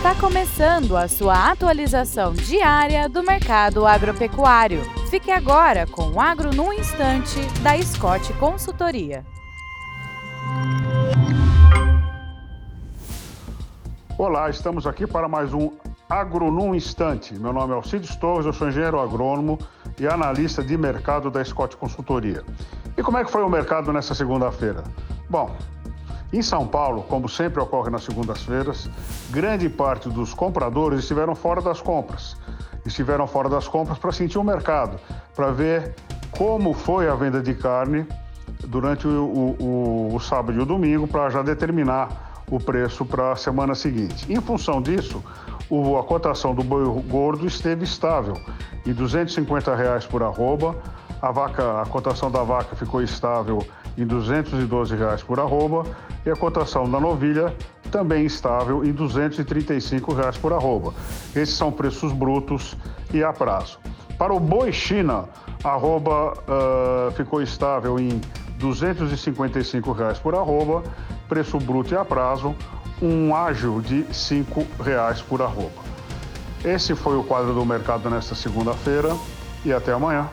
Está começando a sua atualização diária do mercado agropecuário. Fique agora com o Agro no Instante, da Scott Consultoria. Olá, estamos aqui para mais um Agro no Instante. Meu nome é Alcides Torres, eu sou engenheiro agrônomo e analista de mercado da Scott Consultoria. E como é que foi o mercado nessa segunda-feira? Bom, em São Paulo, como sempre ocorre nas segundas-feiras, grande parte dos compradores estiveram fora das compras. Estiveram fora das compras para sentir o mercado, para ver como foi a venda de carne durante o, o, o sábado e o domingo, para já determinar o preço para a semana seguinte. Em função disso, o, a cotação do boi gordo esteve estável, em 250 reais por arroba, a, vaca, a cotação da vaca ficou estável em 212 reais por arroba e a cotação da novilha também estável em 235 reais por arroba. Esses são preços brutos e a prazo. Para o boi China, a arroba uh, ficou estável em 255 reais por arroba, preço bruto e a prazo, um ágil de 5 reais por arroba. Esse foi o quadro do mercado nesta segunda-feira e até amanhã.